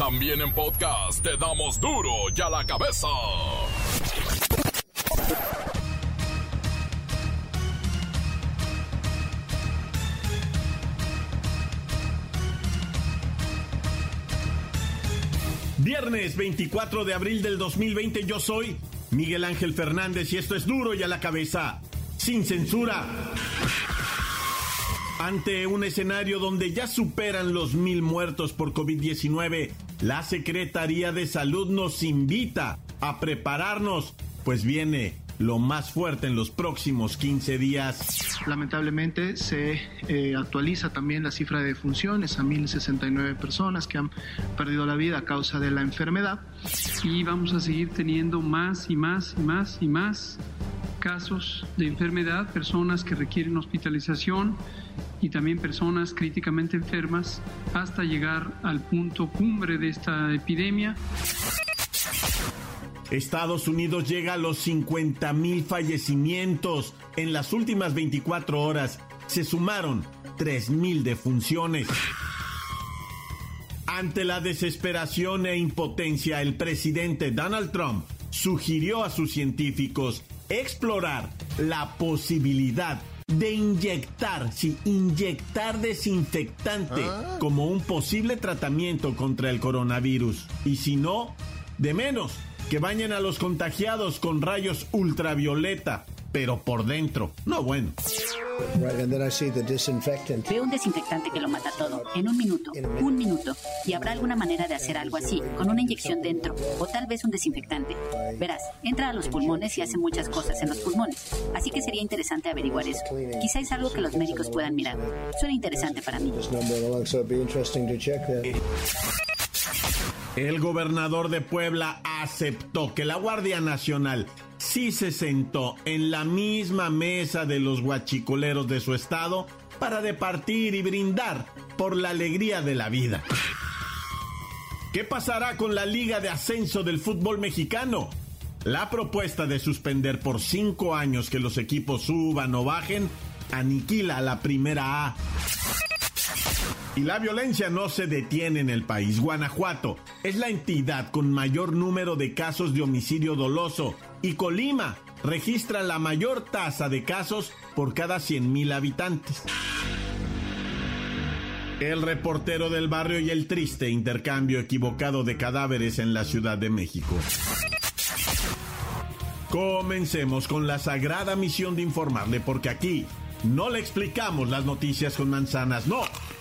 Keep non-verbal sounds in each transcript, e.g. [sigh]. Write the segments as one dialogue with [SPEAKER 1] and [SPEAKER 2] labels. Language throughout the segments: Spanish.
[SPEAKER 1] También en podcast te damos duro y a la cabeza.
[SPEAKER 2] Viernes 24 de abril del 2020 yo soy Miguel Ángel Fernández y esto es duro y a la cabeza, sin censura. Ante un escenario donde ya superan los mil muertos por COVID-19, la Secretaría de Salud nos invita a prepararnos, pues viene lo más fuerte en los próximos 15 días.
[SPEAKER 3] Lamentablemente se eh, actualiza también la cifra de funciones a 1.069 personas que han perdido la vida a causa de la enfermedad.
[SPEAKER 4] Y vamos a seguir teniendo más y más y más y más casos de enfermedad, personas que requieren hospitalización y también personas críticamente enfermas hasta llegar al punto cumbre de esta epidemia.
[SPEAKER 2] Estados Unidos llega a los 50 mil fallecimientos. En las últimas 24 horas se sumaron 3 mil defunciones. Ante la desesperación e impotencia, el presidente Donald Trump sugirió a sus científicos explorar la posibilidad de inyectar, sí, inyectar desinfectante como un posible tratamiento contra el coronavirus. Y si no, de menos que bañen a los contagiados con rayos ultravioleta, pero por dentro. No bueno.
[SPEAKER 5] Veo un desinfectante que lo mata todo, en un minuto, un minuto, y habrá alguna manera de hacer algo así, con una inyección dentro, o tal vez un desinfectante. Verás, entra a los pulmones y hace muchas cosas en los pulmones, así que sería interesante averiguar eso. Quizá es algo que los médicos puedan mirar. Suena interesante para mí.
[SPEAKER 2] El gobernador de Puebla aceptó que la Guardia Nacional sí se sentó en la misma mesa de los guachicoleros de su estado para departir y brindar por la alegría de la vida. ¿Qué pasará con la Liga de Ascenso del Fútbol Mexicano? La propuesta de suspender por cinco años que los equipos suban o bajen aniquila a la primera A. Y la violencia no se detiene en el país. Guanajuato es la entidad con mayor número de casos de homicidio doloso y Colima registra la mayor tasa de casos por cada 100.000 habitantes. El reportero del barrio y el triste intercambio equivocado de cadáveres en la Ciudad de México. Comencemos con la sagrada misión de informarle porque aquí no le explicamos las noticias con manzanas, no.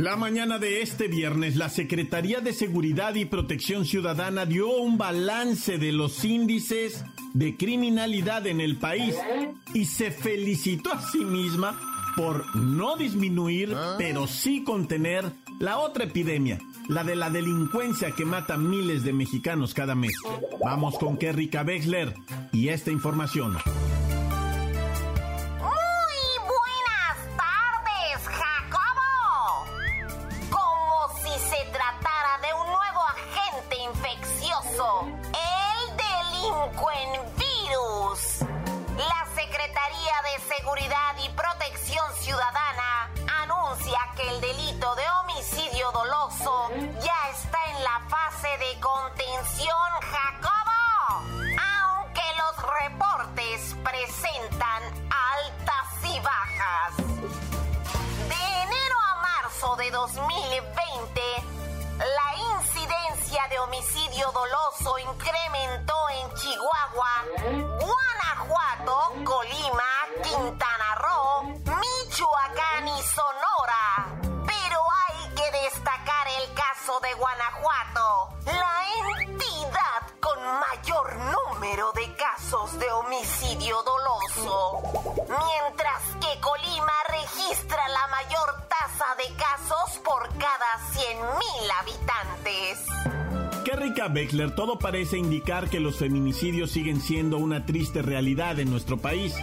[SPEAKER 2] La mañana de este viernes, la Secretaría de Seguridad y Protección Ciudadana dio un balance de los índices de criminalidad en el país y se felicitó a sí misma por no disminuir, pero sí contener la otra epidemia, la de la delincuencia que mata miles de mexicanos cada mes. Vamos con Kerrika Wexler y esta información.
[SPEAKER 6] Doloso
[SPEAKER 2] rica Beckler, todo parece indicar que los feminicidios siguen siendo una triste realidad en nuestro país.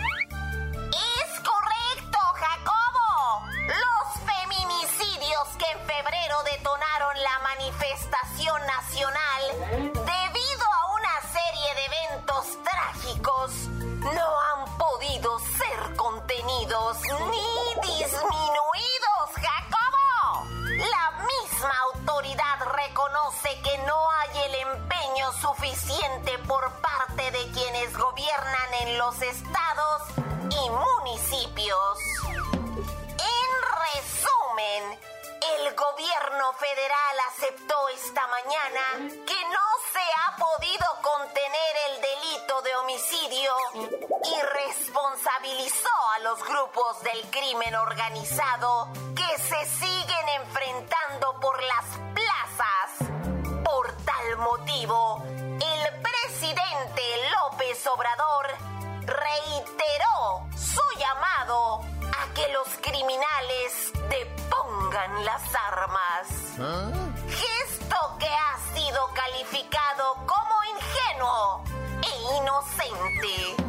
[SPEAKER 6] Los estados y municipios. En resumen, el gobierno federal aceptó esta mañana que no se ha podido contener el delito de homicidio y responsabilizó a los grupos del crimen organizado que se siguen enfrentando por las plazas. Por tal motivo, el presidente López Obrador reiteró su llamado a que los criminales depongan las armas. ¿Ah? Gesto que ha sido calificado como ingenuo e inocente.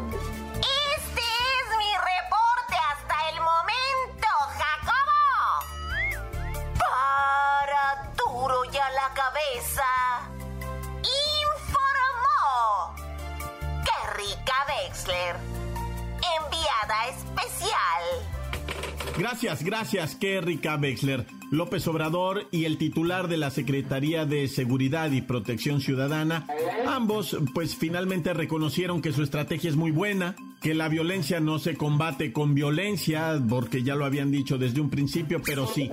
[SPEAKER 2] Gracias, gracias, Kerry K. Wexler. López Obrador y el titular de la Secretaría de Seguridad y Protección Ciudadana, ambos pues finalmente reconocieron que su estrategia es muy buena, que la violencia no se combate con violencia, porque ya lo habían dicho desde un principio, pero sí,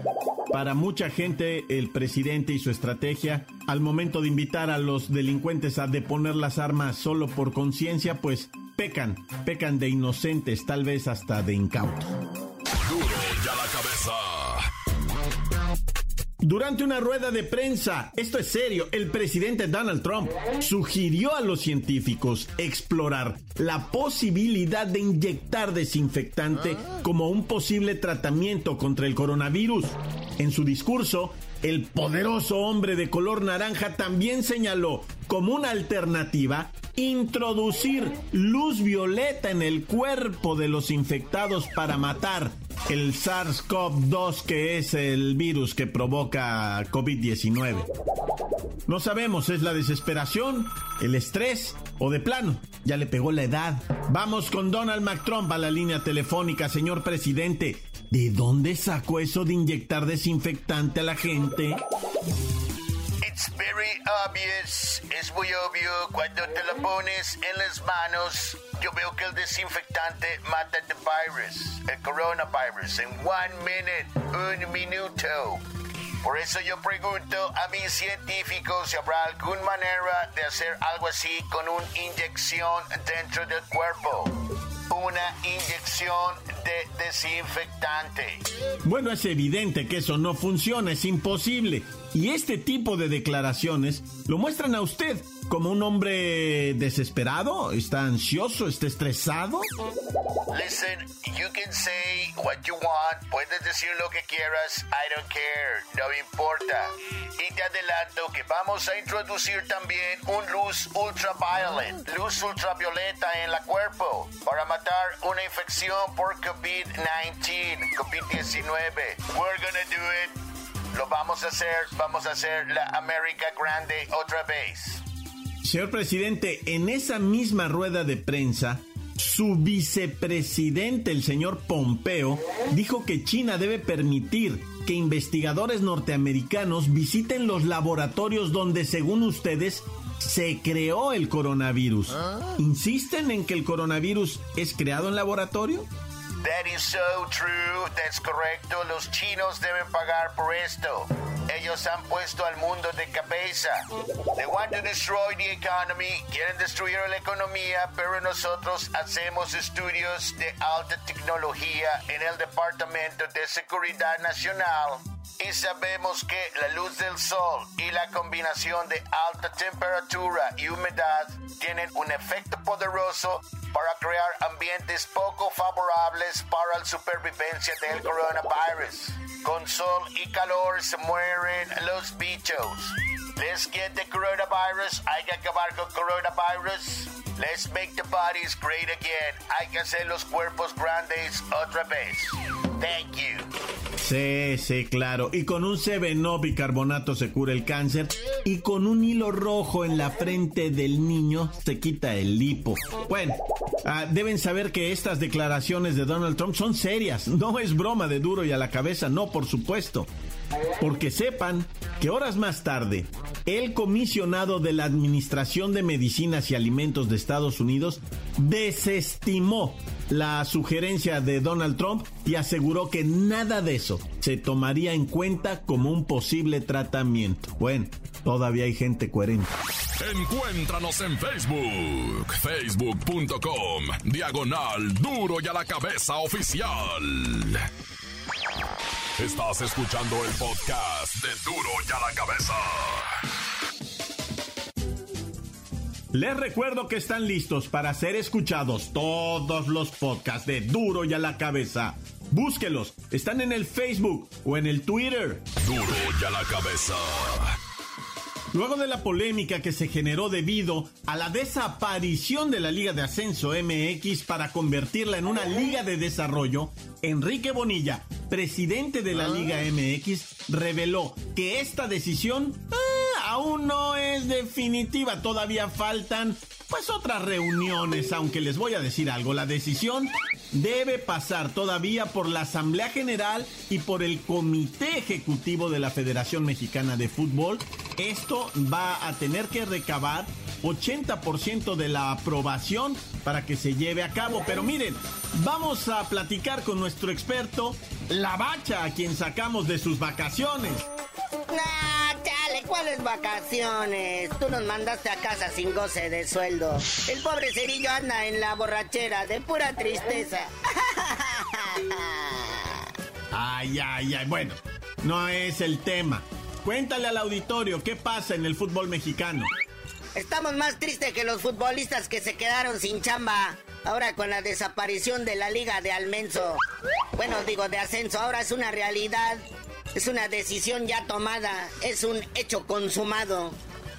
[SPEAKER 2] para mucha gente el presidente y su estrategia al momento de invitar a los delincuentes a deponer las armas solo por conciencia, pues pecan, pecan de inocentes, tal vez hasta de incautos. Durante una rueda de prensa, esto es serio, el presidente Donald Trump sugirió a los científicos explorar la posibilidad de inyectar desinfectante como un posible tratamiento contra el coronavirus. En su discurso, el poderoso hombre de color naranja también señaló como una alternativa introducir luz violeta en el cuerpo de los infectados para matar el SARS-CoV-2 que es el virus que provoca COVID-19. No sabemos, es la desesperación, el estrés o de plano, ya le pegó la edad. Vamos con Donald McTrump a la línea telefónica, señor presidente. ¿De dónde sacó eso de inyectar desinfectante a la gente?
[SPEAKER 7] It's very obvious, es muy obvio cuando te lo pones en las manos. Yo veo que el desinfectante mata el virus, el coronavirus, en one minute, un minuto. Por eso yo pregunto a mis científicos si habrá alguna manera de hacer algo así con una inyección dentro del cuerpo. Una inyección de desinfectante.
[SPEAKER 2] Bueno, es evidente que eso no funciona, es imposible. Y este tipo de declaraciones lo muestran a usted como un hombre desesperado, está ansioso, está estresado.
[SPEAKER 7] Listen, you can say what you want, puedes decir lo que quieras, I don't care, no me importa. Y te adelanto que vamos a introducir también un luz ultraviolet, luz ultravioleta en la cuerpo para matar una infección por COVID-19, COVID-19. We're gonna do it lo vamos a hacer, vamos a hacer la América Grande otra vez.
[SPEAKER 2] Señor presidente, en esa misma rueda de prensa, su vicepresidente, el señor Pompeo, dijo que China debe permitir que investigadores norteamericanos visiten los laboratorios donde, según ustedes, se creó el coronavirus. ¿Ah? ¿Insisten en que el coronavirus es creado en laboratorio?
[SPEAKER 7] That is so true, that's correcto. Los chinos deben pagar por esto. Ellos han puesto al mundo de cabeza. They want to destroy the economy. Quieren destruir la economía, pero nosotros hacemos estudios de alta tecnología en el Departamento de Seguridad Nacional y sabemos que la luz del sol y la combinación de alta temperatura y humedad tienen un efecto poderoso para crear ambientes poco favorables para la supervivencia del coronavirus. Con sol y calor se mueren los bichos. Let's get the coronavirus. Hay que acabar con coronavirus. Let's make the bodies great again. Hay que hacer los cuerpos grandes otra vez. Thank.
[SPEAKER 2] Sí, sí, claro. Y con un CBN bicarbonato se cura el cáncer. Y con un hilo rojo en la frente del niño se quita el lipo. Bueno, ah, deben saber que estas declaraciones de Donald Trump son serias. No es broma de duro y a la cabeza, no, por supuesto. Porque sepan que horas más tarde, el comisionado de la Administración de Medicinas y Alimentos de Estados Unidos desestimó la sugerencia de Donald Trump y aseguró que nada de eso se tomaría en cuenta como un posible tratamiento. Bueno, todavía hay gente coherente.
[SPEAKER 1] Encuéntranos en Facebook, facebook.com, diagonal duro y a la cabeza oficial. Estás escuchando el podcast de duro y a la cabeza.
[SPEAKER 2] Les recuerdo que están listos para ser escuchados todos los podcasts de Duro y a la cabeza. Búsquelos, están en el Facebook o en el Twitter.
[SPEAKER 1] Duro y a la cabeza.
[SPEAKER 2] Luego de la polémica que se generó debido a la desaparición de la Liga de Ascenso MX para convertirla en una Liga de Desarrollo, Enrique Bonilla, presidente de la Liga MX, reveló que esta decisión ah, aún no es definitiva, todavía faltan pues otras reuniones, aunque les voy a decir algo, la decisión debe pasar todavía por la Asamblea General y por el Comité Ejecutivo de la Federación Mexicana de Fútbol. Esto va a tener que recabar 80% de la aprobación para que se lleve a cabo. Pero miren, vamos a platicar con nuestro experto, La Bacha, a quien sacamos de sus vacaciones.
[SPEAKER 8] ¿Cuáles vacaciones? Tú nos mandaste a casa sin goce de sueldo. El pobre cerillo anda en la borrachera de pura tristeza. [laughs]
[SPEAKER 2] Ay, ay, ay. Bueno, no es el tema. Cuéntale al auditorio qué pasa en el fútbol mexicano.
[SPEAKER 8] Estamos más tristes que los futbolistas que se quedaron sin chamba. Ahora con la desaparición de la liga de Almenso. Bueno, digo de ascenso, ahora es una realidad. Es una decisión ya tomada. Es un hecho consumado.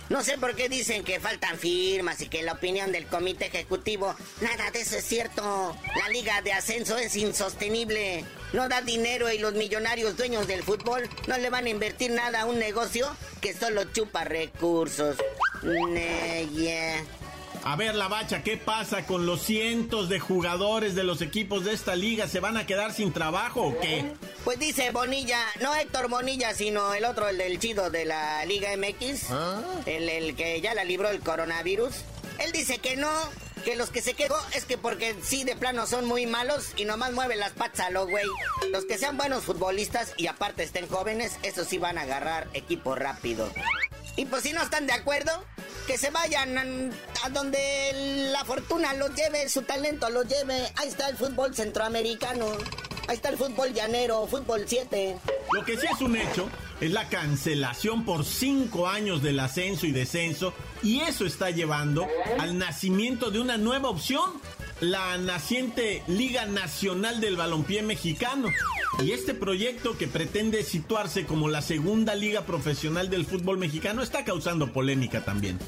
[SPEAKER 8] No sé por qué dicen que faltan firmas y que la opinión del comité ejecutivo. Nada de eso es cierto. La liga de ascenso es insostenible. No da dinero y los millonarios dueños del fútbol no le van a invertir nada a un negocio que solo chupa recursos.
[SPEAKER 2] A ver, la bacha, ¿qué pasa con los cientos de jugadores de los equipos de esta liga? ¿Se van a quedar sin trabajo o qué?
[SPEAKER 8] Pues dice Bonilla, no Héctor Bonilla, sino el otro, el del chido de la Liga MX, el, el que ya la libró el coronavirus. Él dice que no, que los que se quedó es que porque sí de plano son muy malos y nomás mueven las patas a lo güey. Los que sean buenos futbolistas y aparte estén jóvenes, esos sí van a agarrar equipo rápido. Y pues si no están de acuerdo, que se vayan a, donde la fortuna los lleve, su talento los lleve. Ahí está el fútbol centroamericano. Ahí está el fútbol llanero, fútbol 7.
[SPEAKER 2] Lo que sí es un hecho es la cancelación por cinco años del ascenso y descenso y eso está llevando al nacimiento de una nueva opción, la naciente Liga Nacional del Balompié Mexicano. Y este proyecto que pretende situarse como la segunda liga profesional del fútbol mexicano está causando polémica también.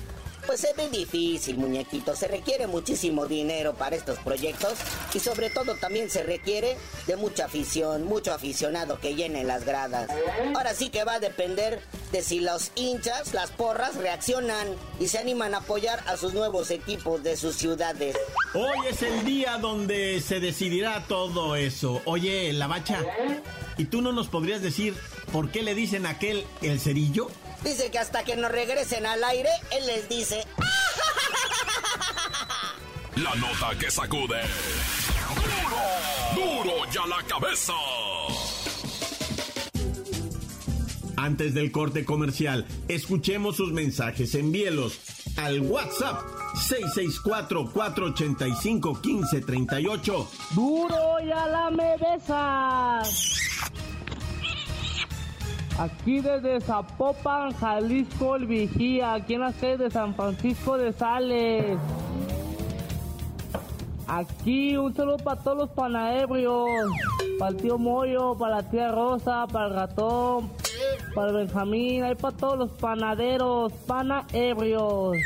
[SPEAKER 8] Pues se ve difícil, muñequito. Se requiere muchísimo dinero para estos proyectos y sobre todo también se requiere de mucha afición, mucho aficionado que llene las gradas. Ahora sí que va a depender de si los hinchas, las porras, reaccionan y se animan a apoyar a sus nuevos equipos de sus ciudades.
[SPEAKER 2] Hoy es el día donde se decidirá todo eso. Oye, la bacha, ¿y tú no nos podrías decir por qué le dicen a aquel el cerillo?
[SPEAKER 8] Dice que hasta que nos regresen al aire, él les dice... [laughs]
[SPEAKER 1] La nota que sacude. ¡Duro! ¡Duro ya la cabeza!
[SPEAKER 2] Antes del corte comercial, escuchemos sus mensajes. Envíelos al WhatsApp 664-485-1538.
[SPEAKER 9] Duro y a la medesa. Aquí desde Zapopan, Jalisco, el Vigía, aquí en las calles de San Francisco de Sales. Aquí un saludo para todos los panaebrios, para el tío Moyo, para la tía Rosa, para el ratón, para el Benjamín, hay para todos los panaderos, panaebrios.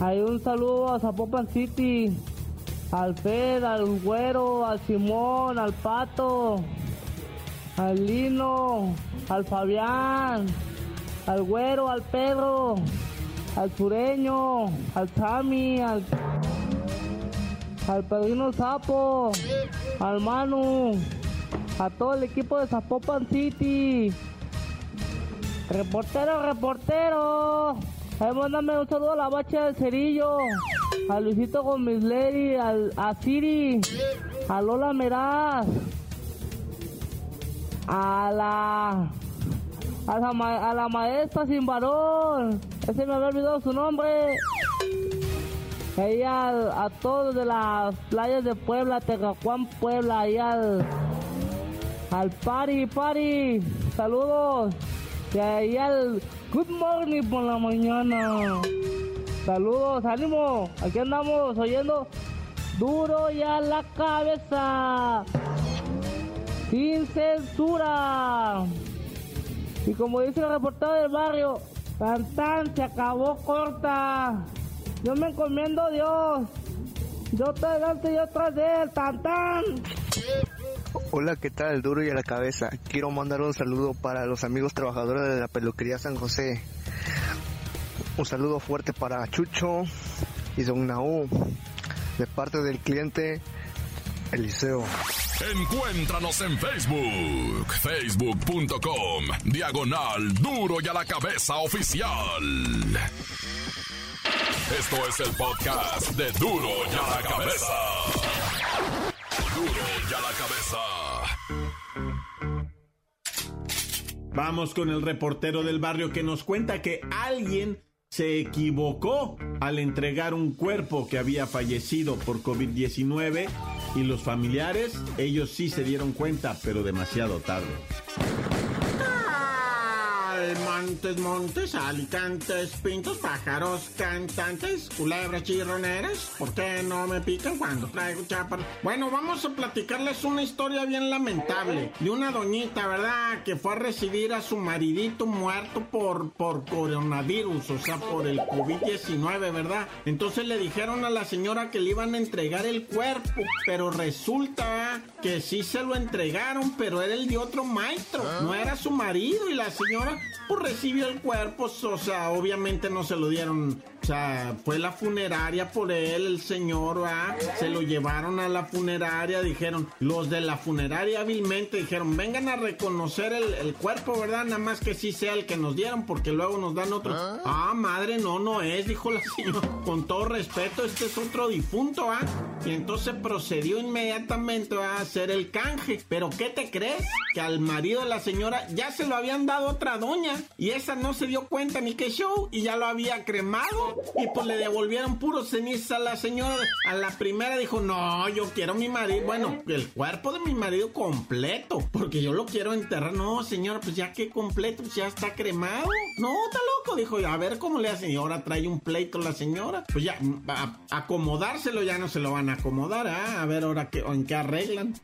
[SPEAKER 9] Hay un saludo a Zapopan City, al Fed, al Güero, al Simón, al Pato, al Lino, al Fabián, al Güero, al Pedro, al Sureño, al Sammy, al, al Pedrino Sapo, al Manu, a todo el equipo de Zapopan City. Reportero, reportero. Ahí mándame un saludo a la bacha del cerillo, a Luisito Gómez Lady, al, a Siri, a Lola Meraz, a la a la, ma- a la maestra sin varón, ese me había olvidado su nombre. Ahí al- a todos de las playas de Puebla, Tecacuán, Puebla, ahí al, al Pari, Pari, saludos. Y ahí al Good Morning por la mañana. Saludos, ánimo, aquí andamos oyendo duro y a la cabeza. Sin censura. Y como dice el reportero del barrio, tan tan se acabó corta. Yo me encomiendo a Dios. Yo estoy delante y yo tras de él, tan tan.
[SPEAKER 10] Hola, ¿qué tal? Duro y a la cabeza. Quiero mandar un saludo para los amigos trabajadores de la peluquería San José. Un saludo fuerte para Chucho y Don Naú, de parte del cliente Eliseo.
[SPEAKER 1] Encuéntranos en Facebook, facebook.com, diagonal duro y a la cabeza oficial. Esto es el podcast de duro y a la cabeza. Duro y a la cabeza.
[SPEAKER 2] Vamos con el reportero del barrio que nos cuenta que alguien se equivocó al entregar un cuerpo que había fallecido por COVID-19 y los familiares, ellos sí se dieron cuenta, pero demasiado tarde. Montes, montes, alicantes, pintos, pájaros, cantantes, culebras chirroneras. ¿Por qué no me pican cuando traigo chapa? Bueno, vamos a platicarles una historia bien lamentable de una doñita, ¿verdad? Que fue a recibir a su maridito muerto por, por coronavirus, o sea, por el COVID-19, ¿verdad? Entonces le dijeron a la señora que le iban a entregar el cuerpo, pero resulta que sí se lo entregaron, pero era el de otro maestro, no era su marido y la señora pues recibió el cuerpo, o sea, obviamente no se lo dieron, o sea, fue la funeraria por él, el señor, ¿va? Se lo llevaron a la funeraria, dijeron, los de la funeraria hábilmente dijeron, vengan a reconocer el, el cuerpo, ¿verdad? Nada más que sí sea el que nos dieron, porque luego nos dan otro. Ah, madre, no, no es, dijo la [laughs] señora, con todo respeto, este es otro difunto, ¿ah? Y entonces procedió inmediatamente a hacer el canje. Pero ¿qué te crees? Que al marido de la señora ya se lo habían dado otra doña. Y esa no se dio cuenta ni qué show. Y ya lo había cremado. Y pues le devolvieron puro ceniza a la señora. A la primera dijo, no, yo quiero mi marido. Bueno, el cuerpo de mi marido completo. Porque yo lo quiero enterrar. No, señora, pues ya que completo, pues ya está cremado. No, está loco. Dijo, a ver cómo le hacen. Y ahora trae un pleito la señora. Pues ya, acomodárselo ya no se lo van a acomodar. ¿ah? A ver ahora qué, en qué arreglan.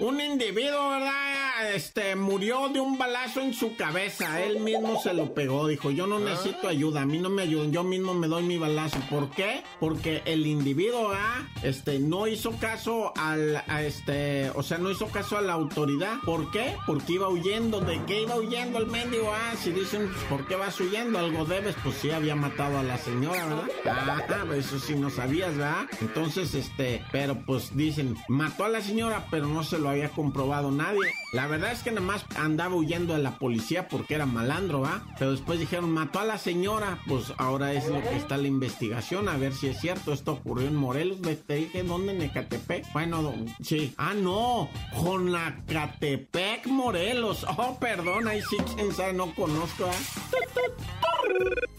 [SPEAKER 2] Un individuo, ¿verdad? Este, murió de un balazo en su cabeza. Él mismo se lo pegó. Dijo, yo no necesito ayuda. A mí no me ayudan. Yo mismo me doy mi balazo. ¿Por qué? Porque el individuo, ¿ah? Este, no hizo caso al, a este, o sea, no hizo caso a la autoridad. ¿Por qué? Porque iba huyendo. ¿De qué iba huyendo el mendigo? Ah, si dicen, pues, ¿por qué vas huyendo? Algo debes. Pues sí, había matado a la señora, ¿verdad? Ah, eso sí no sabías, ¿verdad? Entonces, este, pero pues dicen, mató a la señora, pero no se lo había comprobado nadie. La verdad es que nada más andaba huyendo de la policía porque era malandro, ¿va? Pero después dijeron, mató a la señora. Pues ahora es lo que está la investigación, a ver si es cierto. Esto ocurrió en Morelos, te dije, ¿dónde? En Ecatepec. Bueno, sí. Ah, no, Jonacatepec, Morelos. Oh, perdón, ahí sí, quién sabe, no conozco, ¿ah?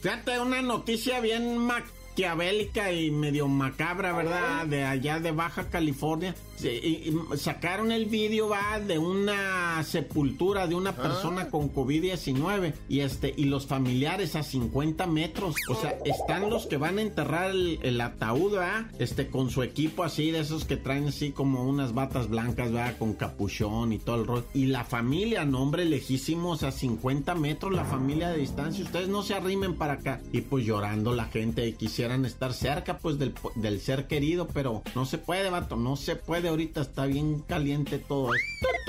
[SPEAKER 2] Fíjate, una noticia bien maquiavélica y medio macabra, ¿verdad? De allá de Baja California. Y, sacaron el vídeo, va, de una sepultura de una ah. persona con COVID-19 y este, y los familiares a 50 metros. O sea, están los que van a enterrar el, ataúd, ¿va? Este, con su equipo así, de esos que traen así como unas batas blancas, ¿va? Con capuchón y todo el rol. Y la familia, nombre lejísimos a 50 metros, la familia de distancia. Ustedes no se arrimen para acá. Y pues llorando la gente y quisieran estar cerca, pues, del, del ser querido, pero no se puede, vato, no se puede ahorita está bien caliente todo esto.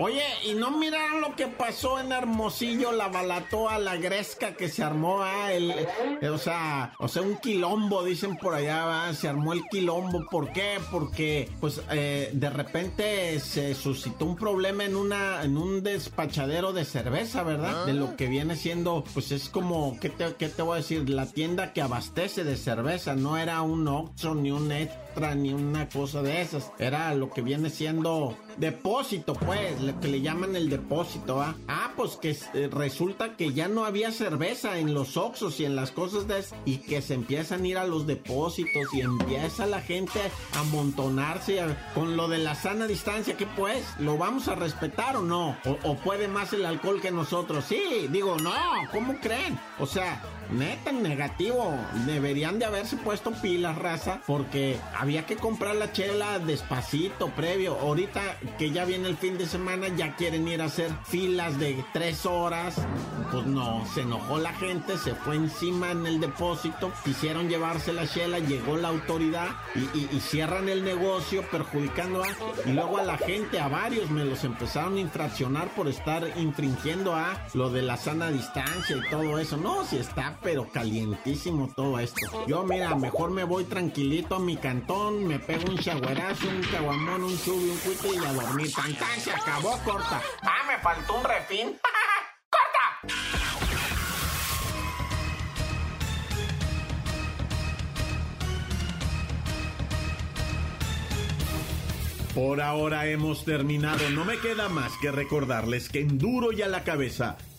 [SPEAKER 2] Oye, ¿y no miraron lo que pasó en Hermosillo, la balatoa, la gresca que se armó, ah, el, eh, o sea, o sea, un quilombo, dicen por allá, ¿va? se armó el quilombo, ¿por qué? Porque, pues, eh, de repente se suscitó un problema en una, en un despachadero de cerveza, ¿verdad? De lo que viene siendo, pues es como, ¿qué te, qué te voy a decir? La tienda que abastece de cerveza, no era un Oxxo ni un Extra ni una cosa de esas, era lo que viene siendo depósito, pues, lo que le llaman el depósito, ¿ah? Ah, pues que eh, resulta que ya no había cerveza en los Oxos y en las cosas de y que se empiezan a ir a los depósitos y empieza la gente a amontonarse con lo de la sana distancia, que pues, ¿lo vamos a respetar o no? O, o puede más el alcohol que nosotros? Sí, digo, no, ¿cómo creen? O sea, Neta, negativo. Deberían de haberse puesto pilas, raza, porque había que comprar la chela despacito, previo. Ahorita que ya viene el fin de semana, ya quieren ir a hacer filas de tres horas. Pues no, se enojó la gente, se fue encima en el depósito, quisieron llevarse la chela, llegó la autoridad y, cierran el negocio perjudicando a... Y luego a la gente, a varios, me los empezaron a infraccionar por estar infringiendo a lo de la sana distancia y todo eso. No, si está pero calientísimo todo esto. Yo, mira, mejor me voy tranquilito a mi cantón, me pego un chagüerazo, un caguamón, un chubi, un cuito y a dormir. Tan, se acabó, corta. Ah, me faltó un refín. [laughs] ¡Corta! Por ahora hemos terminado. No me queda más que recordarles que en duro y a la cabeza